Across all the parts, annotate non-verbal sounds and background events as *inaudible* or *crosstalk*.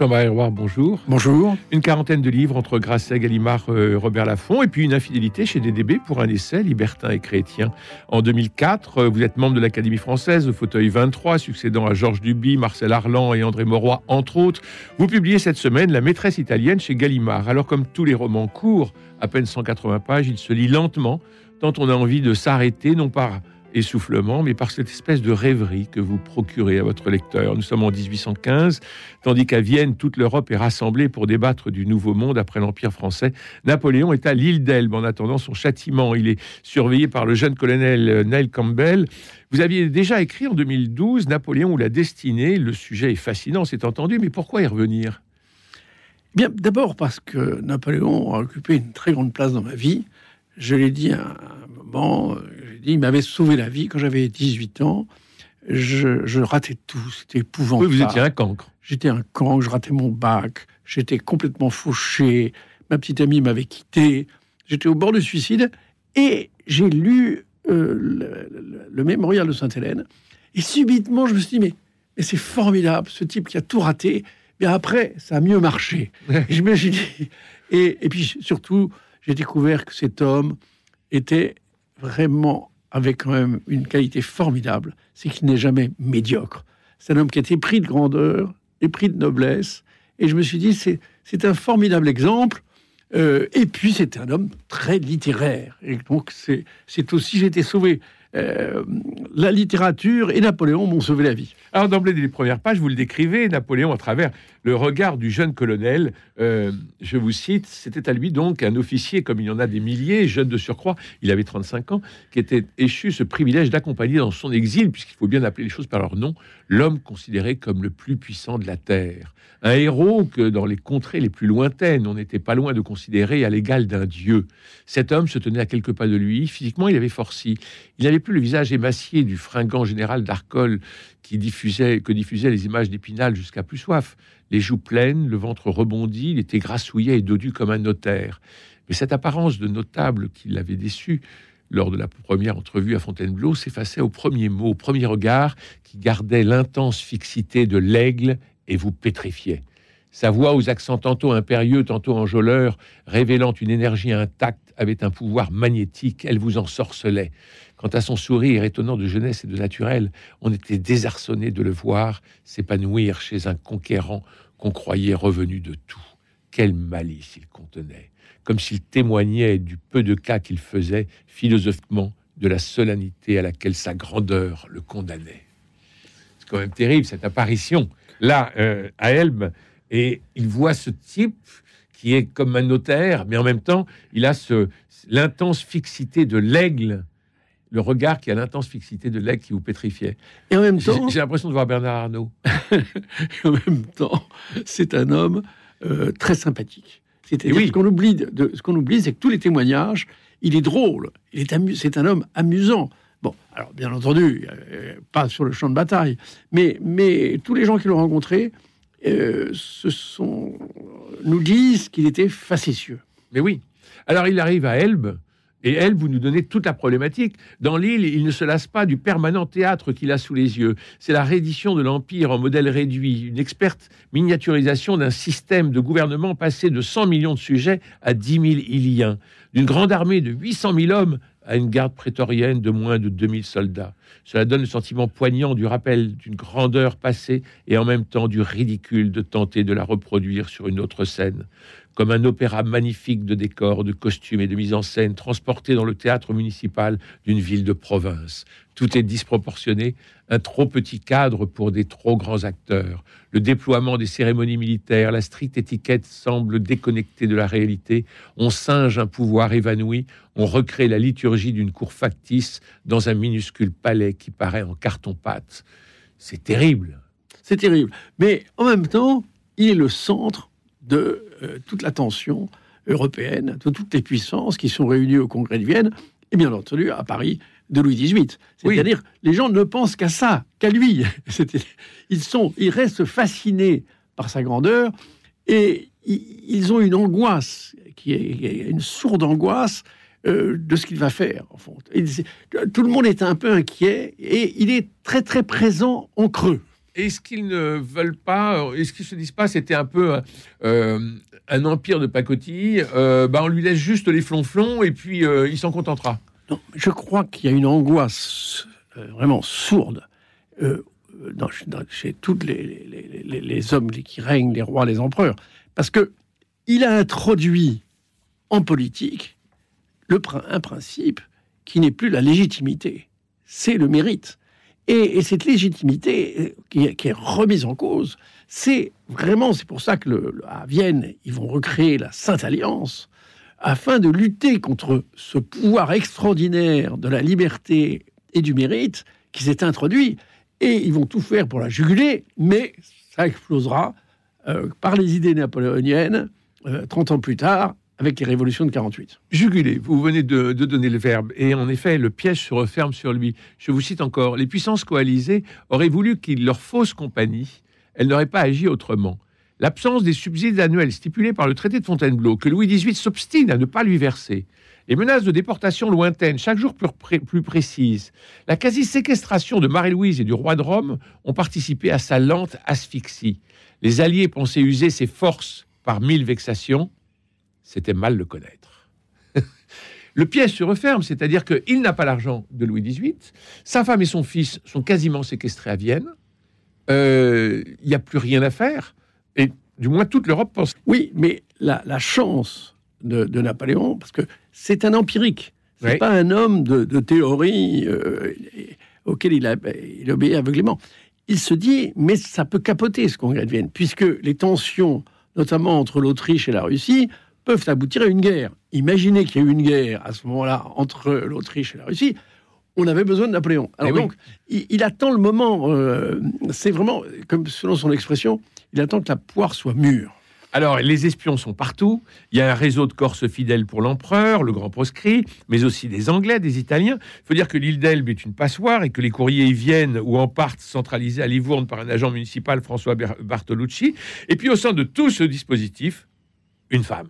Jean-Marie Roy, bonjour. Bonjour. Une quarantaine de livres entre Grasset, Gallimard, euh, Robert Laffont, et puis une infidélité chez DDB pour un essai, Libertin et chrétien. En 2004, euh, vous êtes membre de l'Académie française, au fauteuil 23, succédant à Georges Duby, Marcel Arlan et André Mauroy, entre autres. Vous publiez cette semaine La maîtresse italienne chez Gallimard. Alors, comme tous les romans courts, à peine 180 pages, il se lit lentement, tant on a envie de s'arrêter, non pas essoufflement, mais par cette espèce de rêverie que vous procurez à votre lecteur. Nous sommes en 1815, tandis qu'à Vienne, toute l'Europe est rassemblée pour débattre du nouveau monde après l'Empire français. Napoléon est à l'île d'Elbe en attendant son châtiment. Il est surveillé par le jeune colonel euh, Neil Campbell. Vous aviez déjà écrit en 2012 Napoléon ou la destinée. Le sujet est fascinant, c'est entendu, mais pourquoi y revenir? Bien, d'abord parce que Napoléon a occupé une très grande place dans ma vie. Je l'ai dit à un moment, il m'avait sauvé la vie quand j'avais 18 ans. Je, ratais tout, c'était épouvantable. Oui, vous étiez un cancre. J'étais un cancre, je ratais mon bac, j'étais complètement fauché, ma petite amie m'avait quitté, j'étais au bord du suicide, et j'ai lu euh, le, mémorial de Sainte-Hélène, et subitement je me suis dit, mais, mais c'est formidable, ce type qui a tout raté, mais après, ça a mieux marché. *laughs* et puis surtout, j'ai découvert que cet homme était vraiment avec quand même une qualité formidable, c'est qu'il n'est jamais médiocre. C'est un homme qui a été pris de grandeur et pris de noblesse. Et je me suis dit, c'est un formidable exemple. Euh, et puis, c'est un homme très littéraire. Et donc, c'est aussi, j'ai été sauvé. Euh, la littérature et Napoléon m'ont sauvé la vie. Alors, d'emblée, des premières pages, vous le décrivez, Napoléon, à travers le regard du jeune colonel. Euh, je vous cite, c'était à lui donc un officier, comme il y en a des milliers, jeune de surcroît, il avait 35 ans, qui était échu ce privilège d'accompagner dans son exil, puisqu'il faut bien appeler les choses par leur nom, l'homme considéré comme le plus puissant de la terre. Un héros que dans les contrées les plus lointaines, on n'était pas loin de considérer à l'égal d'un dieu. Cet homme se tenait à quelques pas de lui. Physiquement, il avait forci. Il n'avait plus le visage émacié du fringant général d'Arcole qui diffusait, que diffusaient les images d'Épinal jusqu'à plus soif. Les joues pleines, le ventre rebondi, il était grassouillet et dodu comme un notaire. Mais cette apparence de notable qui l'avait déçu lors de la première entrevue à Fontainebleau s'effaçait au premier mot, au premier regard qui gardait l'intense fixité de l'aigle et vous pétrifiait. Sa voix aux accents tantôt impérieux, tantôt enjôleurs, révélant une énergie intacte, avait un pouvoir magnétique, elle vous ensorcelait. Quant à son sourire étonnant de jeunesse et de naturel, on était désarçonné de le voir s'épanouir chez un conquérant qu'on croyait revenu de tout. Quelle malice il contenait, comme s'il témoignait du peu de cas qu'il faisait, philosophiquement, de la solennité à laquelle sa grandeur le condamnait. C'est quand même terrible, cette apparition, là, euh, à Elbe, et il voit ce type qui est comme un notaire, mais en même temps, il a ce, l'intense fixité de l'aigle le regard qui a l'intense fixité de l'aigle qui vous pétrifiait. Et en même temps, j'ai l'impression de voir Bernard Arnault. *laughs* en même temps, c'est un homme euh, très sympathique. cest oui. ce qu'on oublie, de, ce qu'on oublie, c'est que tous les témoignages, il est drôle, il est c'est un homme amusant. Bon, alors bien entendu, euh, pas sur le champ de bataille, mais, mais tous les gens qui l'ont rencontré euh, ce sont, nous disent qu'il était facétieux. Mais oui. Alors il arrive à Elbe, et elle, vous nous donnez toute la problématique. Dans l'île, il ne se lasse pas du permanent théâtre qu'il a sous les yeux. C'est la reddition de l'Empire en modèle réduit, une experte miniaturisation d'un système de gouvernement passé de 100 millions de sujets à 10 000 Iliens, d'une grande armée de 800 000 hommes à une garde prétorienne de moins de 2000 soldats. Cela donne le sentiment poignant du rappel d'une grandeur passée et en même temps du ridicule de tenter de la reproduire sur une autre scène comme un opéra magnifique de décors, de costumes et de mise en scène transporté dans le théâtre municipal d'une ville de province. Tout est disproportionné, un trop petit cadre pour des trop grands acteurs. Le déploiement des cérémonies militaires, la stricte étiquette semble déconnectée de la réalité. On singe un pouvoir évanoui, on recrée la liturgie d'une cour factice dans un minuscule palais qui paraît en carton-pâte. C'est terrible. C'est terrible. Mais en même temps, il est le centre de toute l'attention européenne, de toutes les puissances qui sont réunies au Congrès de Vienne, et bien entendu à Paris de Louis XVIII. C'est-à-dire, les gens ne pensent qu'à ça, qu'à lui. *laughs* Ils, sont, ils restent fascinés par sa grandeur et ils ont une angoisse, qui est une sourde angoisse euh, de ce qu'il va faire. En fond. tout le monde est un peu inquiet et il est très très présent en creux. Est-ce qu'ils ne veulent pas, est-ce qu'ils se disent pas, c'était un peu euh, un empire de pacotille, euh, bah on lui laisse juste les flonflons et puis il s'en contentera non, Je crois qu'il y a une angoisse vraiment sourde chez tous les, les, hommes qui règnent, les rois, les empereurs, parce que il a introduit en politique le, un principe qui n'est plus la légitimité, c'est le mérite. Et, cette légitimité euh, qui est, remise en cause, c'est vraiment, c'est pour ça que à Vienne, ils vont recréer la Sainte Alliance, afin de lutter contre ce pouvoir extraordinaire de la liberté et du mérite qui s'est introduit. Et ils vont tout faire pour la juguler, mais ça explosera euh, par les idées napoléoniennes 30 euh, ans plus tard avec les révolutions de 48. Juguler, vous venez de, donner le verbe, et en effet, le piège se referme sur lui. Je vous cite encore, les puissances coalisées auraient voulu qu'il leur fausse compagnie, elles n'auraient pas agi autrement. L'absence des subsides annuels stipulés par le traité de Fontainebleau, que Louis XVIII s'obstine à ne pas lui verser, les menaces de déportation lointaines, chaque jour plus, plus précises, la quasi-séquestration de Marie-Louise et du roi de Rome ont participé à sa lente asphyxie. Les Alliés pensaient user ses forces par mille vexations, c'était mal le connaître. *laughs* le piège se referme, c'est-à-dire qu'il n'a pas l'argent de Louis XVIII, sa femme et son fils sont quasiment séquestrés à Vienne, euh, il n'y a plus rien à faire, et du moins toute l'Europe pense. Oui, mais la, chance de, Napoléon, parce que c'est un empirique, c'est pas un homme de, théorie euh, auquel il, a, il obéit aveuglément. Il se dit, mais ça peut capoter ce congrès de Vienne, puisque les tensions, notamment entre l'Autriche et la Russie, peuvent aboutir à une guerre. Imaginez qu'il y a eu une guerre à ce moment-là entre l'Autriche et la Russie. On avait besoin de Napoléon. Alors eh donc, il, attend le moment. Euh, c'est vraiment, comme selon son expression, il attend que la poire soit mûre. Alors, les espions sont partout. Il y a un réseau de Corses fidèles pour l'empereur, le grand proscrit, mais aussi des Anglais, des Italiens. Il faut dire que l'île d'Elbe est une passoire et que les courriers y viennent ou en partent centralisés à Livourne par un agent municipal, François Bartolucci. Et puis, au sein de tout ce dispositif, une femme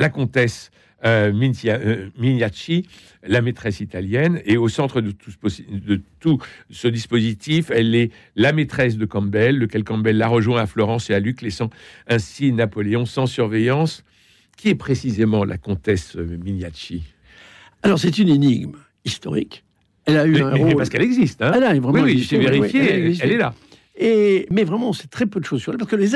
la comtesse euh, euh la maîtresse italienne, et au centre de tout, ce, de tout, ce, dispositif, elle est la maîtresse de Campbell, lequel Campbell la rejoint à Florence et à Luc, laissant ainsi Napoléon sans surveillance. Qui est précisément la comtesse euh, Mignacci? Alors, c'est une énigme historique. Elle a eu un rôle... parce qu'elle existe. Hein elle a vraiment oui, oui, vérifié, elle, est là. Et, mais vraiment, c'est très peu de choses sur elle, parce que les,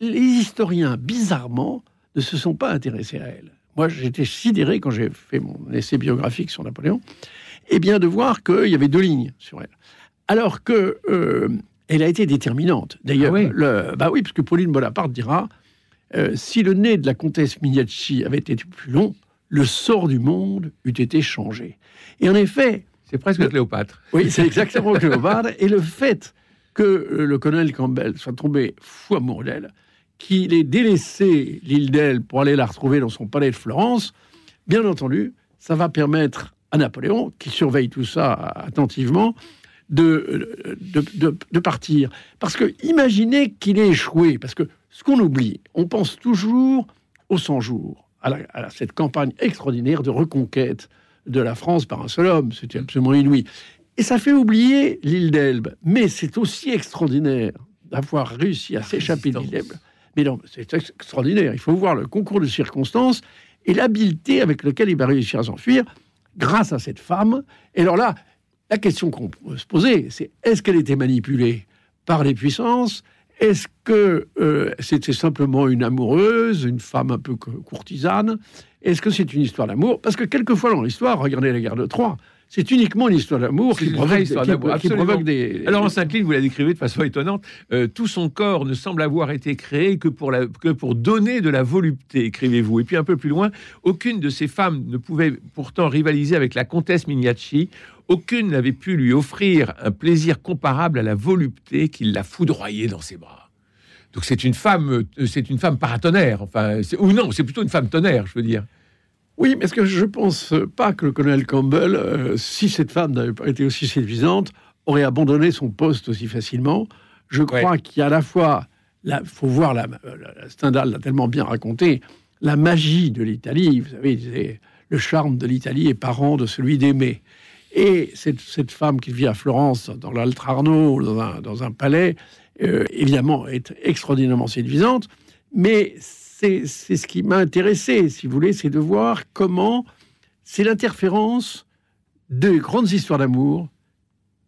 les historiens, bizarrement, ne se sont pas intéressés à elle. Moi, j'étais sidéré quand j'ai fait mon essai biographique sur Napoléon, et eh bien de voir qu'il y avait deux lignes sur elle. Alors que euh, elle a été déterminante. D'ailleurs, ah oui. Le, bah oui, parce que Pauline Bonaparte dira euh, si le nez de la comtesse Mignacci avait été plus long, le sort du monde eût été changé. Et en effet, c'est presque Cléopâtre. Oui, c'est exactement Cléopâtre. Et le fait que euh, le colonel Campbell soit tombé fou amoureux d'elle, qu'il ait délaissé l'île d'Elle pour aller la retrouver dans son palais de Florence, bien entendu, ça va permettre à Napoléon, qui surveille tout ça attentivement, de, de, partir. Parce que imaginez qu'il ait échoué, parce que ce qu'on oublie, on pense toujours aux 100 jours, à, à, cette campagne extraordinaire de reconquête de la France par un seul homme, c'était absolument inouï. Et ça fait oublier l'île d'Elbe. Mais c'est aussi extraordinaire d'avoir réussi à s'échapper de l'île d'Elbe mais non, c'est extraordinaire. Il faut voir le concours de circonstances et l'habileté avec laquelle il va réussir à s'enfuir grâce à cette femme. Et alors là, la question qu'on peut se poser, c'est est-ce qu'elle était manipulée par les puissances? Est-ce que euh, c'était simplement une amoureuse, une femme un peu courtisane Est-ce que c'est une histoire d'amour? Parce que quelquefois dans l'histoire, regardez la guerre de Troie, c'est uniquement une histoire d'amour qui, provoque, des... Alors en Saint-Clin, vous la décrivez de façon étonnante, euh, tout son corps ne semble avoir été créé que pour, la, que pour donner de la volupté, écrivez-vous. Et puis un peu plus loin, aucune de ces femmes ne pouvait pourtant rivaliser avec la comtesse Mignacci, aucune n'avait pu lui offrir un plaisir comparable à la volupté qui l'a foudroyée dans ses bras. Donc c'est une femme, euh, c'est une femme paratonnerre, enfin, ou non, c'est plutôt une femme tonnerre, je veux dire. Oui, mais est-ce que je pense pas que le colonel Campbell, euh, si cette femme n'avait pas été aussi séduisante, aurait abandonné son poste aussi facilement? Je crois qu'il y a à la fois, il faut voir, la, la Stendhal l'a tellement bien raconté, la magie de l'Italie. Vous savez, le charme de l'Italie est parent de celui d'aimer. Et cette, cette, femme qui vit à Florence, dans l'Altrarno, dans un, dans un palais, euh, évidemment, est extraordinairement séduisante. Mais c'est ce qui m'a intéressé, si vous voulez, c'est de voir comment c'est l'interférence de grandes histoires d'amour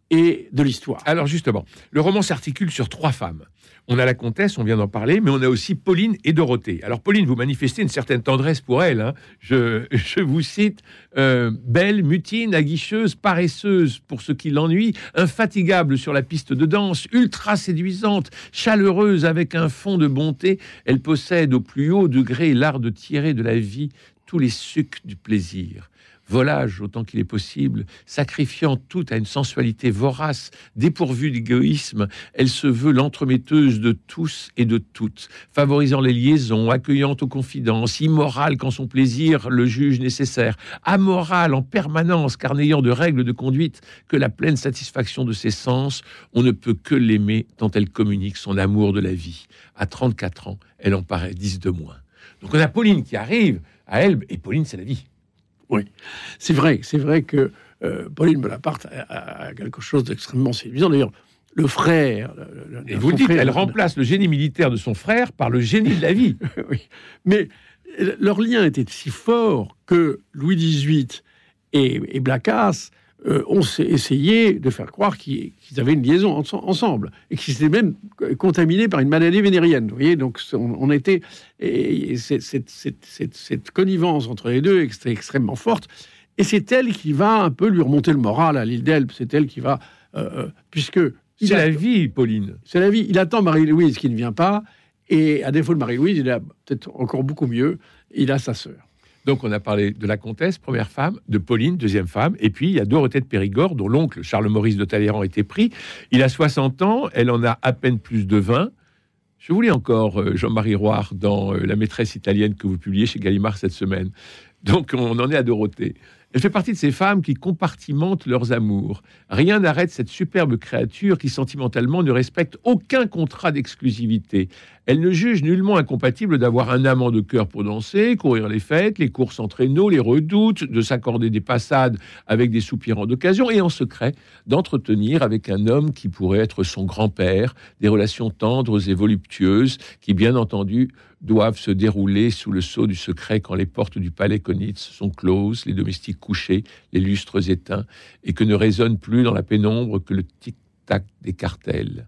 et de l'histoire. Alors justement, le roman s'articule sur trois femmes. On a la comtesse, on vient d'en parler, mais on a aussi Pauline et Dorothée. Alors Pauline, vous manifestez une certaine tendresse pour elle. Hein. Je, *laughs* vous cite euh, belle, mutine, aguicheuse, paresseuse pour ce qui l'ennuie, infatigable sur la piste de danse, ultra séduisante, chaleureuse avec un fond de bonté. Elle possède au plus haut degré l'art de tirer de la vie tous les sucs du plaisir volage autant qu'il est possible, sacrifiant tout à une sensualité vorace, dépourvue d'égoïsme, elle se veut l'entremetteuse de tous et de toutes, favorisant les liaisons, accueillant aux confidences, immorale quand son plaisir le juge nécessaire, amorale en permanence, car n'ayant de règles de conduite que la pleine satisfaction de ses sens, on ne peut que l'aimer tant elle communique son amour de la vie. À 34 ans, elle en paraît 10 de moins. Donc on a Pauline qui arrive à Elbe, et Pauline, c'est la vie. Oui, c'est vrai, c'est vrai que euh, Pauline Bonaparte a, quelque chose d'extrêmement séduisant. D'ailleurs, le frère. Et vous dites, elle remplace le génie militaire de son frère par le génie de la vie. *laughs* oui, mais leur lien était si fort que Louis XVIII et, et Blacas euh, on s'est essayé de faire croire qu'ils avaient une liaison ensemble et qu'ils étaient même contaminés par une maladie vénérienne. Vous voyez, donc on, était et cette, connivence entre les deux est extrêmement forte. Et c'est elle qui va un peu lui remonter le moral à l'île d'Elbe. C'est elle qui va, euh, euh, puisque c'est la vie, Pauline. C'est la vie. Il attend Marie-Louise qui ne vient pas, et à défaut de Marie-Louise, il a peut-être encore beaucoup mieux. Il a sa sœur. Donc, on a parlé de la comtesse, première femme, de Pauline, deuxième femme, et puis il y a Dorothée de Périgord, dont l'oncle Charles-Maurice de Talleyrand était pris. Il a 60 ans, elle en a à peine plus de 20. Je vous lis encore euh, Jean-Marie Roire dans euh, La maîtresse italienne que vous publiez chez Gallimard cette semaine. Donc, on en est à Dorothée. Elle fait partie de ces femmes qui compartimentent leurs amours. Rien n'arrête cette superbe créature qui sentimentalement ne respecte aucun contrat d'exclusivité. Elle ne juge nullement incompatible d'avoir un amant de cœur pour danser, courir les fêtes, les courses en traîneau, les redoutes, de s'accorder des passades avec des soupirants d'occasion et en secret d'entretenir avec un homme qui pourrait être son grand-père des relations tendres et voluptueuses qui, bien entendu, doivent se dérouler sous le sceau du secret quand les portes du palais Konitz sont closes, les domestiques couchés, les lustres éteints, et que ne résonne plus dans la pénombre que le tic-tac des cartels.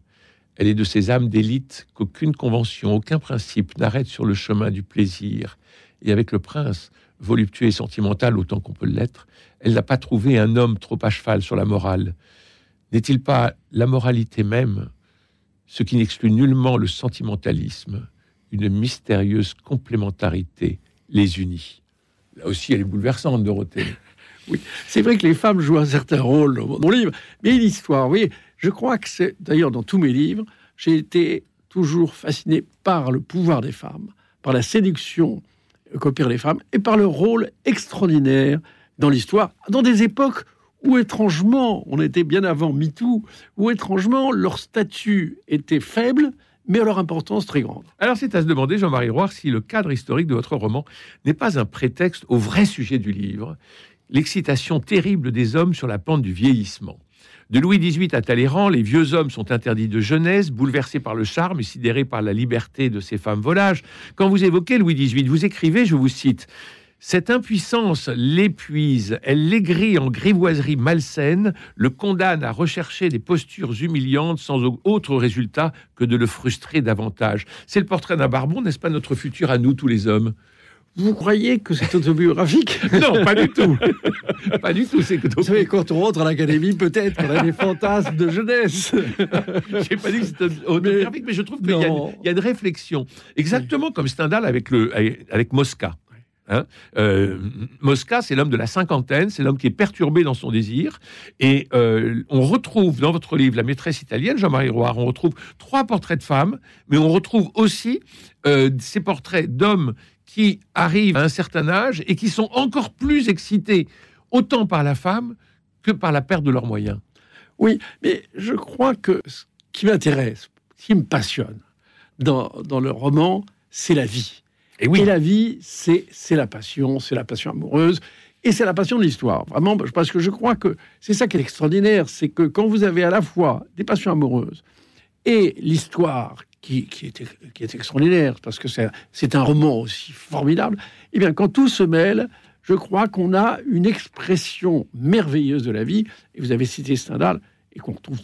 Elle est de ces âmes d'élite qu'aucune convention, aucun principe n'arrête sur le chemin du plaisir. Et avec le prince, voluptueux et sentimental autant qu'on peut l'être, elle n'a pas trouvé un homme trop à cheval sur la morale. N'est-il pas la moralité même, ce qui n'exclut nullement le sentimentalisme, une mystérieuse complémentarité les unit. Là aussi, elle est bouleversante, Dorothée. *laughs* Oui, c'est vrai que les femmes jouent un certain rôle dans mon livre, mais l'histoire, oui, je crois que c'est, d'ailleurs, dans tous mes livres, j'ai été toujours fasciné par le pouvoir des femmes, par la séduction qu'opèrent les femmes, et par leur rôle extraordinaire dans l'histoire, dans des époques où étrangement, on était bien avant MeToo, où étrangement leur statut était faible, mais à leur importance très grande. Alors c'est à se demander, Jean-Marie Roy, si le cadre historique de votre roman n'est pas un prétexte au vrai sujet du livre, l'excitation terrible des hommes sur la pente du vieillissement. De Louis XVIII à Talleyrand, les vieux hommes sont interdits de jeunesse, bouleversés par le charme et sidérés par la liberté de ces femmes volages. Quand vous évoquez Louis XVIII, vous écrivez, je vous cite, cette impuissance l'épuise, elle l'aigrit en grivoiserie malsaine, le condamne à rechercher des postures humiliantes sans autre résultat que de le frustrer davantage. C'est le portrait d'un barbon, n'est-ce pas notre futur à nous tous les hommes? Vous croyez que c'est autobiographique? *laughs* Non, pas du tout. pas du tout. C'est que Vous savez, quand on rentre à l'académie, peut-être qu'on a des *laughs* fantasmes de jeunesse. J'ai pas dit que c'était autobiographique, mais, je trouve qu'il y, y, a une réflexion. Exactement comme Stendhal avec, le, avec Mosca. Hein. Euh, Mosca, c'est l'homme de la cinquantaine, c'est l'homme qui est perturbé dans son désir. Et euh, on retrouve dans votre livre La maîtresse italienne, Jean-Marie Roire, on retrouve trois portraits de femmes, mais on retrouve aussi euh, ces portraits d'hommes qui arrivent à un certain âge et qui sont encore plus excités, autant par la femme que par la perte de leurs moyens. Oui, mais je crois que ce qui m'intéresse, ce qui me passionne dans, dans le roman, c'est la vie. Et oui, Et la vie, c'est la passion, c'est la passion amoureuse, et c'est la passion de l'histoire. Vraiment, parce que je crois que c'est ça qui est extraordinaire, c'est que quand vous avez à la fois des passions amoureuses et l'histoire qui, qui, est, qui est extraordinaire, parce que c'est un roman aussi formidable, eh bien, quand tout se mêle, je crois qu'on a une expression merveilleuse de la vie. Et vous avez cité Stendhal, et qu'on retrouve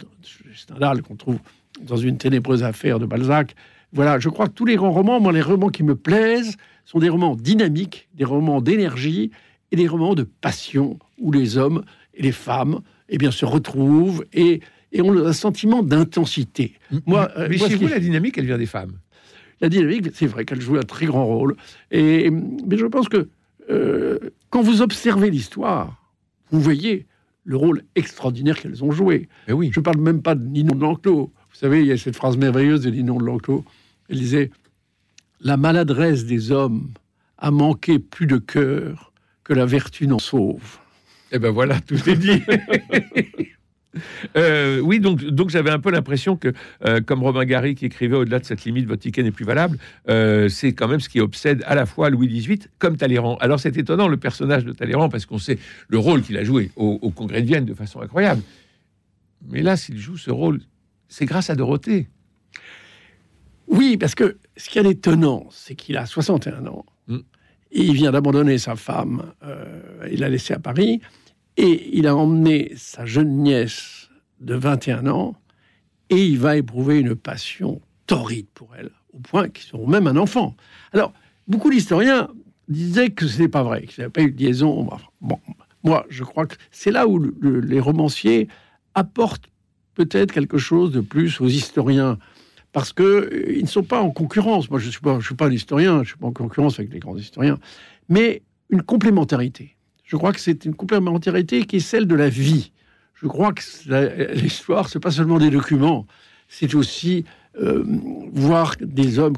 Stendhal, qu'on trouve dans une ténébreuse affaire de Balzac. Voilà, je crois que tous les grands romans, moi, les romans qui me plaisent, sont des romans dynamiques, des romans d'énergie et des romans de passion où les hommes et les femmes, eh bien, se retrouvent et, et ont un sentiment d'intensité. Moi, mais moi, chez vous, la dynamique, elle vient des femmes? la dynamique, c'est vrai qu'elle joue un très grand rôle. Et, mais je pense que euh, quand vous observez l'histoire, vous voyez le rôle extraordinaire qu'elles ont joué. Mais oui. Je ne parle même pas de Ninon. Vous savez, il y a cette phrase merveilleuse de Ninon de L'Enclos. Elle disait La maladresse des hommes a manqué plus de cœur que la vertu n'en sauve. Eh ben voilà, tout est dit. *laughs* Euh, oui, donc, donc j'avais un peu l'impression que, euh, comme Romain Gary qui écrivait au-delà de cette limite, votre ticket n'est plus valable, euh, c'est quand même ce qui obsède à la fois Louis XVIII comme Talleyrand. Alors c'est étonnant le personnage de Talleyrand parce qu'on sait le rôle qu'il a joué au, au Congrès de Vienne de façon incroyable. Mais là, s'il joue ce rôle, c'est grâce à Dorothée. Oui, parce que ce qui est étonnant, c'est qu'il a 61 ans. Mm. Et il vient d'abandonner sa femme. euh, il l'a laissée à Paris. Et il a emmené sa jeune nièce de 21 ans. Et il va éprouver une passion torride pour elle, au point qu'ils auront même un enfant. Alors, beaucoup d'historiens disaient que ce n'est pas vrai, qu'il n'y avait pas eu de liaison. Bon, moi, je crois que c'est là où le- le- les romanciers apportent peut-être quelque chose de plus aux historiens parce que euh, ils ne sont pas en concurrence. Moi, je suis pas, je suis pas un historien, je suis pas en concurrence avec les grands historiens, mais une complémentarité. Je crois que c'est une complémentarité qui est celle de la vie. Je crois que l'histoire, c'est pas seulement des documents, c'est aussi euh, voir des hommes-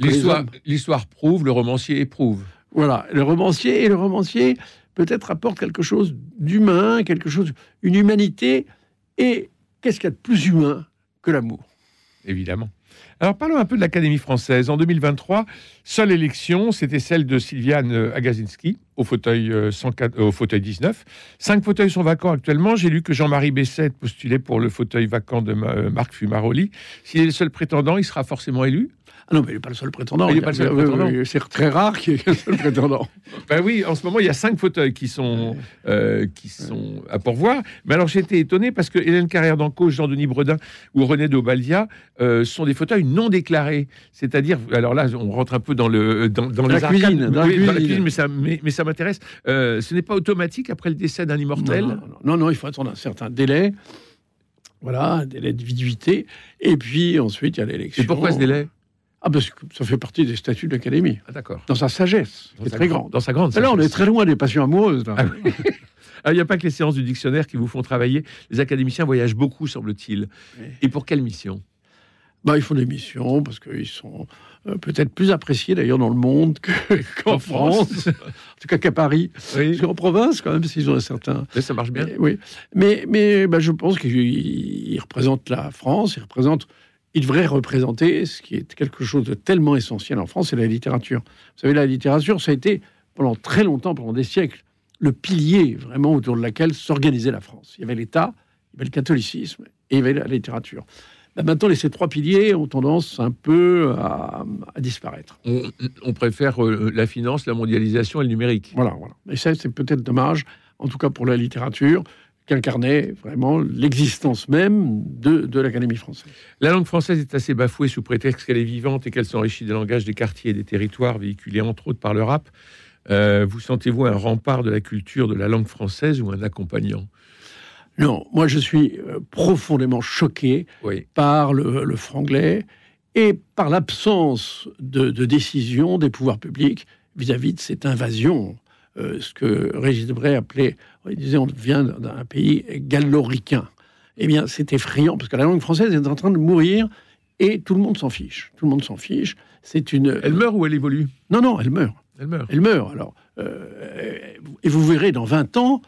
l'histoire prouve, le romancier éprouve. Voilà, le romancier et le romancier peut-être apporte quelque chose d'humain, quelque chose, une humanité. Et qu'est-ce qu'il y a de plus humain que l'amour? Évidemment. Alors parlons un peu de l'Académie française. En 2023, seule élection, c'était celle de Sylviane euh, Agazinski au fauteuil, euh, 104 euh, au fauteuil 19. Cinq fauteuils sont vacants actuellement. J'ai lu que Jean-Marie Besset postulait pour le fauteuil vacant de euh, Marc Fumaroli. S'il est le seul prétendant, il sera forcément élu Ah non, mais il n'est pas le seul prétendant. Il n'est pas le seul oui, prétendant. oui, C'est très rare qu'il y ait un seul prétendant. *laughs* Ben oui, en ce moment, il y a cinq fauteuils qui sont, euh, qui sont à pourvoir. Mais alors, j'ai été étonné parce que Hélène Carrère d'Encausse, Jean-Denis Bredin ou René Daubaldia euh, sont des fauteuils non déclarés. C'est-à-dire, alors là, on rentre un peu dans, le, dans, dans La les arcades. cuisine, dans la cuisine. mais ça, mais, mais ça m'intéresse. Euh, ce n'est pas automatique après le décès d'un immortel. Non, non, non, non, non, il faut attendre un certain délai. Voilà, un délai de viduité. Et puis ensuite, il y a l'élection. Et pourquoi ce délai? Ah, parce que ça fait partie des statuts de l'Académie. Ah, D'accord. Dans sa sagesse, qui est très grande- grande. Dans sa grande. Mais là, on est sagesse. très loin des passions amoureuses. là. Ah oui. *laughs* Ah, Il n'y a pas que les séances du dictionnaire qui vous font travailler. Les académiciens voyagent beaucoup, semble-t-il. Oui. Et pour quelle mission? Bah, ils font des missions parce qu'ils sont euh, peut-être plus appréciés d'ailleurs dans le monde que- *laughs* qu'en En France. France. en tout cas qu'à Paris. Oui, Parce qu'en province, quand même, s'ils ont un certain. mais ça marche bien. Mais, oui, mais, mais bah, je pense qu'il il représente la France, il représente, il devrait représenter ce qui est quelque chose de tellement essentiel en France, c'est la littérature. Vous savez, la littérature, ça a été pendant très longtemps, pendant des siècles, le pilier vraiment autour de laquelle s'organisait la France. Il y avait l'État, il y avait le catholicisme et il y avait la littérature. Bah, maintenant, les- ces trois piliers ont tendance un peu à, à disparaître. On, on préfère euh, la finance, la mondialisation et le numérique. Voilà, voilà. Et ça, c'est peut-être dommage, en tout cas pour la littérature, qu'incarnait vraiment l'existence même de, de l'Académie française. La langue française est assez bafouée sous prétexte qu'elle est vivante et qu'elle s'enrichit des langages des quartiers et des territoires, véhiculés entre autres par le rap. Euh, vous sentez-vous un rempart de la culture de la langue française ou un accompagnant? Non, moi je suis euh, profondément choqué Oui. par le, le franglais et par l'absence de, de décision des pouvoirs publics vis-à-vis de cette invasion. Euh, ce que Régis Debray appelait, il disait, on vient d'un pays galloricain. Eh bien, c'est effrayant parce que la langue française est en train de mourir et tout le monde s'en fiche. Tout le monde s'en fiche. C'est une. Elle meurt ou elle évolue? Non, non, elle meurt. Elle meurt. Elle meurt. Alors, euh, et vous verrez, dans 20 ans,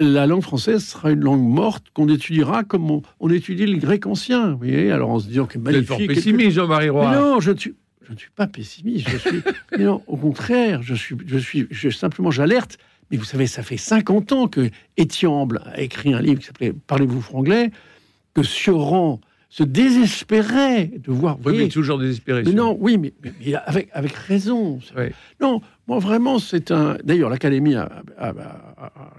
la langue française sera une langue morte qu'on étudiera comme on, on étudie le grec ancien. Vous voyez, alors en se disant que Vous êtes fort magnifique. pessimiste, Jean-Marie Mais Roy. non, je ne suis, je ne suis pas pessimiste. Je suis, mais *laughs* non, au contraire, je suis, je suis, je, simplement, j'alerte. Mais vous savez, ça fait 50 ans que Étiamble a écrit un livre qui s'appelait Parlez-vous franglais, que Sioran se désespérait de voir. vous Oui, mais toujours désespéré. mais non, oui, mais, mais- mais avec, avec raison. Non, moi vraiment, c'est un. D'ailleurs, l'Académie a, a- a- a- a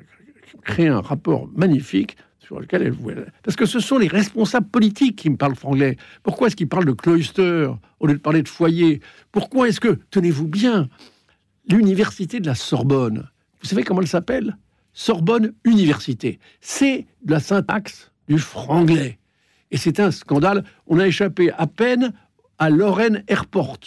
créé un rapport magnifique sur lequel elle voulait. Parce que ce sont les responsables politiques qui me parlent franglais. Pourquoi est-ce qu'ils parlent de cloister au lieu de parler de foyer? Pourquoi est-ce que, tenez-vous bien, l'université de la Sorbonne, vous savez comment elle s'appelle? Sorbonne Université. C'est de la syntaxe du franglais. Et c'est un scandale. On a échappé à peine à Lorraine Airport.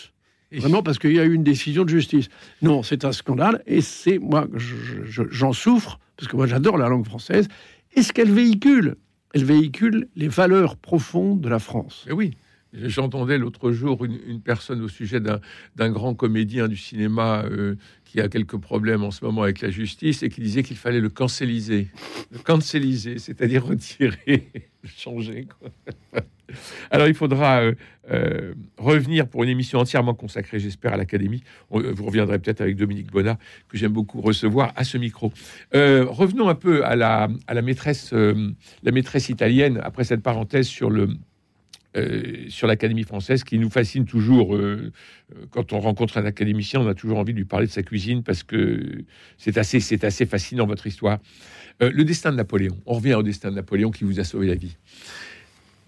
Vraiment parce qu'il y a eu une décision de justice. Non, c'est un scandale et c'est moi, je- je- j'en souffre parce que moi j'adore la langue française. Et ce qu'elle véhicule, elle véhicule les valeurs profondes de la France? Mais oui. J'entendais l'autre jour une, personne au sujet d'un grand comédien du cinéma euh, qui a quelques problèmes en ce moment avec la justice et qui disait qu'il fallait le cancéliser. Le cancéliser, c'est-à-dire retirer, *laughs* changer. Alors il faudra euh, euh, revenir pour une émission entièrement consacrée, j'espère, à l'Académie. Euh, Vous reviendrez peut-être avec Dominique Bonnat, que j'aime beaucoup recevoir à ce micro. Revenons un peu à la, à la maîtresse, la maîtresse italienne, après cette parenthèse sur le, sur l'Académie française qui nous fascine toujours. quand on rencontre un académicien, on a toujours envie de lui parler de sa cuisine parce que c'est assez, c'est assez fascinant votre histoire. Le destin de Napoléon. On revient au destin de Napoléon qui vous a sauvé la vie.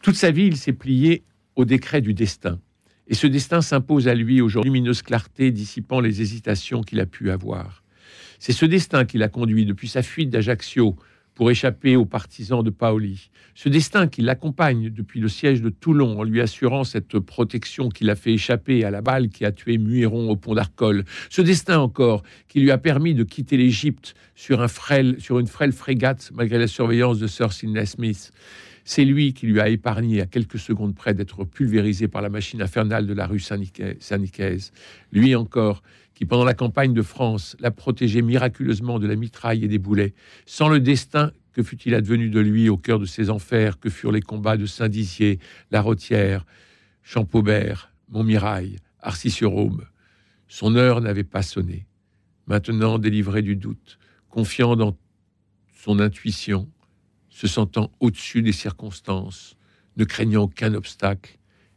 Toute sa vie, il s'est plié au décret du destin. Et ce destin s'impose à lui aujourd'hui, lumineuse clarté dissipant les hésitations qu'il a pu avoir. C'est ce destin qui l'a conduit depuis sa fuite d'Ajaccio pour échapper aux partisans de Paoli. Ce destin qui l'accompagne depuis le siège de Toulon en lui assurant cette protection qui l'a fait échapper à la balle qui a tué Muiron au pont d'Arcole. Ce destin encore qui lui a permis de quitter l'Égypte sur, un sur une frêle frégate malgré la surveillance de Sir Sidney Smith. C'est lui qui lui a épargné à quelques secondes près d'être pulvérisé par la machine infernale de la rue Saint-Nicaise. Lui encore qui, pendant la campagne de France, l'a protégé miraculeusement de la mitraille et des boulets. Sans le destin, que fut-il advenu de lui au cœur de ces enfers que furent les combats de Saint-Dizier, La Rotière, Champaubert, Montmirail, Arcis-sur-Aube Son heure n'avait pas sonné. Maintenant, délivré du doute, confiant dans son intuition, se sentant au-dessus des circonstances, ne craignant aucun obstacle,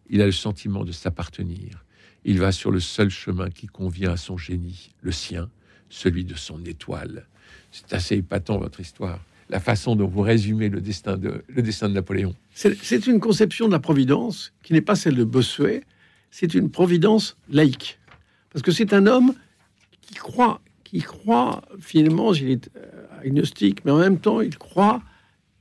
il a le sentiment de s'appartenir. Il va sur le seul chemin qui convient à son génie, le sien, celui de son étoile. C'est assez épatant votre histoire, la façon dont vous résumez le destin de, Napoléon. C'est c'est une conception de la providence qui n'est pas celle de Bossuet, c'est une providence laïque. Parce que c'est un homme qui croit, qui croit finalement, il est euh, agnostique, mais en même temps, il croit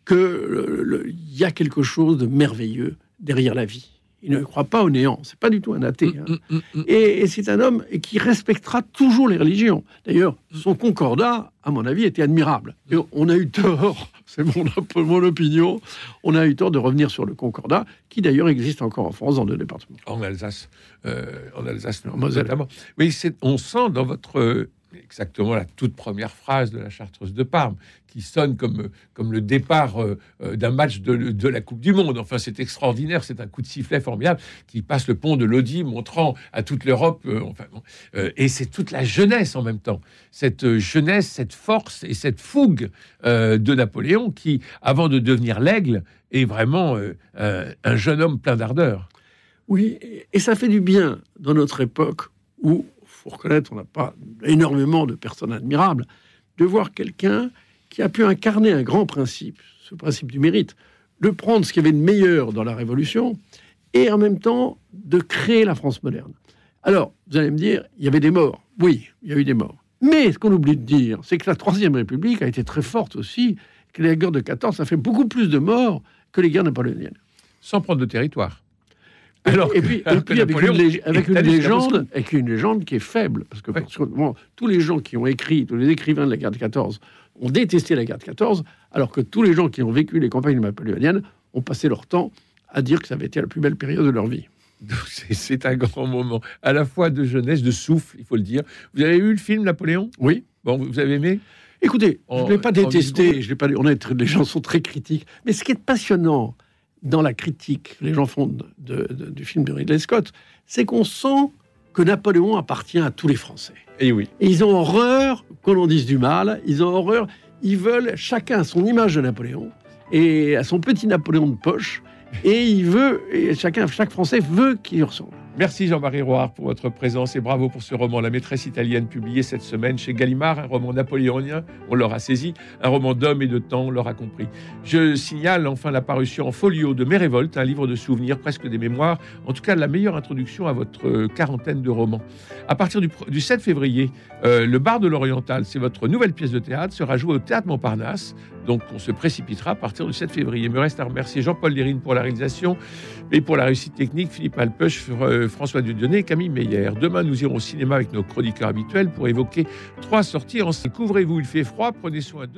que le- le- il y a quelque chose de merveilleux derrière la vie. Il ne croit pas au néant. C'est pas du tout un athée. hein. Mm, mm, mm. Et, et c'est un homme qui respectera toujours les religions. D'ailleurs, son concordat, à mon avis, était admirable. Et on a eu tort, *laughs* c'est mon, mon opinion, on a eu tort de revenir sur le concordat, qui d'ailleurs existe encore en France dans deux départements. En Alsace, euh, en Alsace En Moselle. Oui, on sent dans votre euh, exactement la toute première phrase de la Chartreuse de Parme, qui sonne comme, euh, comme le départ euh, euh, d'un match de, la Coupe du Monde. Enfin, c'est extraordinaire, c'est un coup de sifflet formidable qui passe le pont de l'Audi, montrant à toute l'Europe. enfin, bon, et c'est toute la jeunesse en même temps, cette jeunesse, cette force et cette fougue de Napoléon, qui, avant de devenir l'aigle, est vraiment un- un jeune homme plein d'ardeur. Oui, et ça fait du bien dans notre époque où, faut reconnaître, on n'a pas énormément de personnes admirables, de voir quelqu'un qui a pu incarner un grand principe, ce principe du mérite, de prendre ce qu'il y avait de meilleur dans la Révolution et en même temps de créer la France moderne. Alors, vous allez me dire, il y avait des morts. Oui, il y a eu des morts. Mais ce qu'on oublie de dire, c'est que la Troisième République a été très forte aussi, que la guerre de 14, ça fait beaucoup plus de morts que les guerres napoléoniennes. sans prendre de territoire. Et puis, et avec, une, lég- avec légende, avec une légende qui est faible, parce que Ouais. parce que, bon, tous les gens qui ont écrit, tous les écrivains de la guerre de 14 ont détesté la guerre de 14, alors que tous les gens qui ont vécu les campagnes napoléoniennes ont passé leur temps à dire que ça avait été la plus belle période de leur vie. *laughs* C'est- un grand moment, à la fois de jeunesse, de souffle, il faut le dire. Vous avez eu le film Napoléon? Oui. Bon, vous avez aimé? Écoutez, En- je ne l'ai pas détesté. Je pas. On est, les gens sont très critiques. Mais ce qui est passionnant dans la critique que les gens font de- de- de- du film de Ridley Scott, c'est qu'on sent que Napoléon appartient à tous les Français. Eh oui. Et ils ont horreur qu'on en dise du mal. Ils ont horreur. Ils veulent chacun son image de Napoléon et à son petit Napoléon de poche. Et il veut, et chacun, chaque Français veut qu'il ressemble. Merci Jean-Marie Roard pour votre présence et bravo pour ce roman La maîtresse italienne publié cette semaine chez Gallimard, un roman napoléonien, on l'aura saisi, un roman d'homme et de temps, on l'aura compris. Je signale enfin la parution en folio de Mes révoltes, un livre de souvenirs, presque des mémoires, en tout cas la meilleure introduction à votre euh, quarantaine de romans. À partir du 7 février, euh, Le Bar de l'Oriental, c'est votre nouvelle pièce de théâtre, sera jouée au Théâtre Montparnasse, donc on se précipitera à partir du 7 février. Il me reste à remercier Jean-Paul Lérine pour la réalisation, et pour la réussite technique, Philippe Alpeuch, euh, François Dudionné et Camille Meyer. Demain, nous irons au cinéma avec nos chroniqueurs habituels pour évoquer trois sorties en Couvrez-vous, il fait froid, prenez soin d'eux.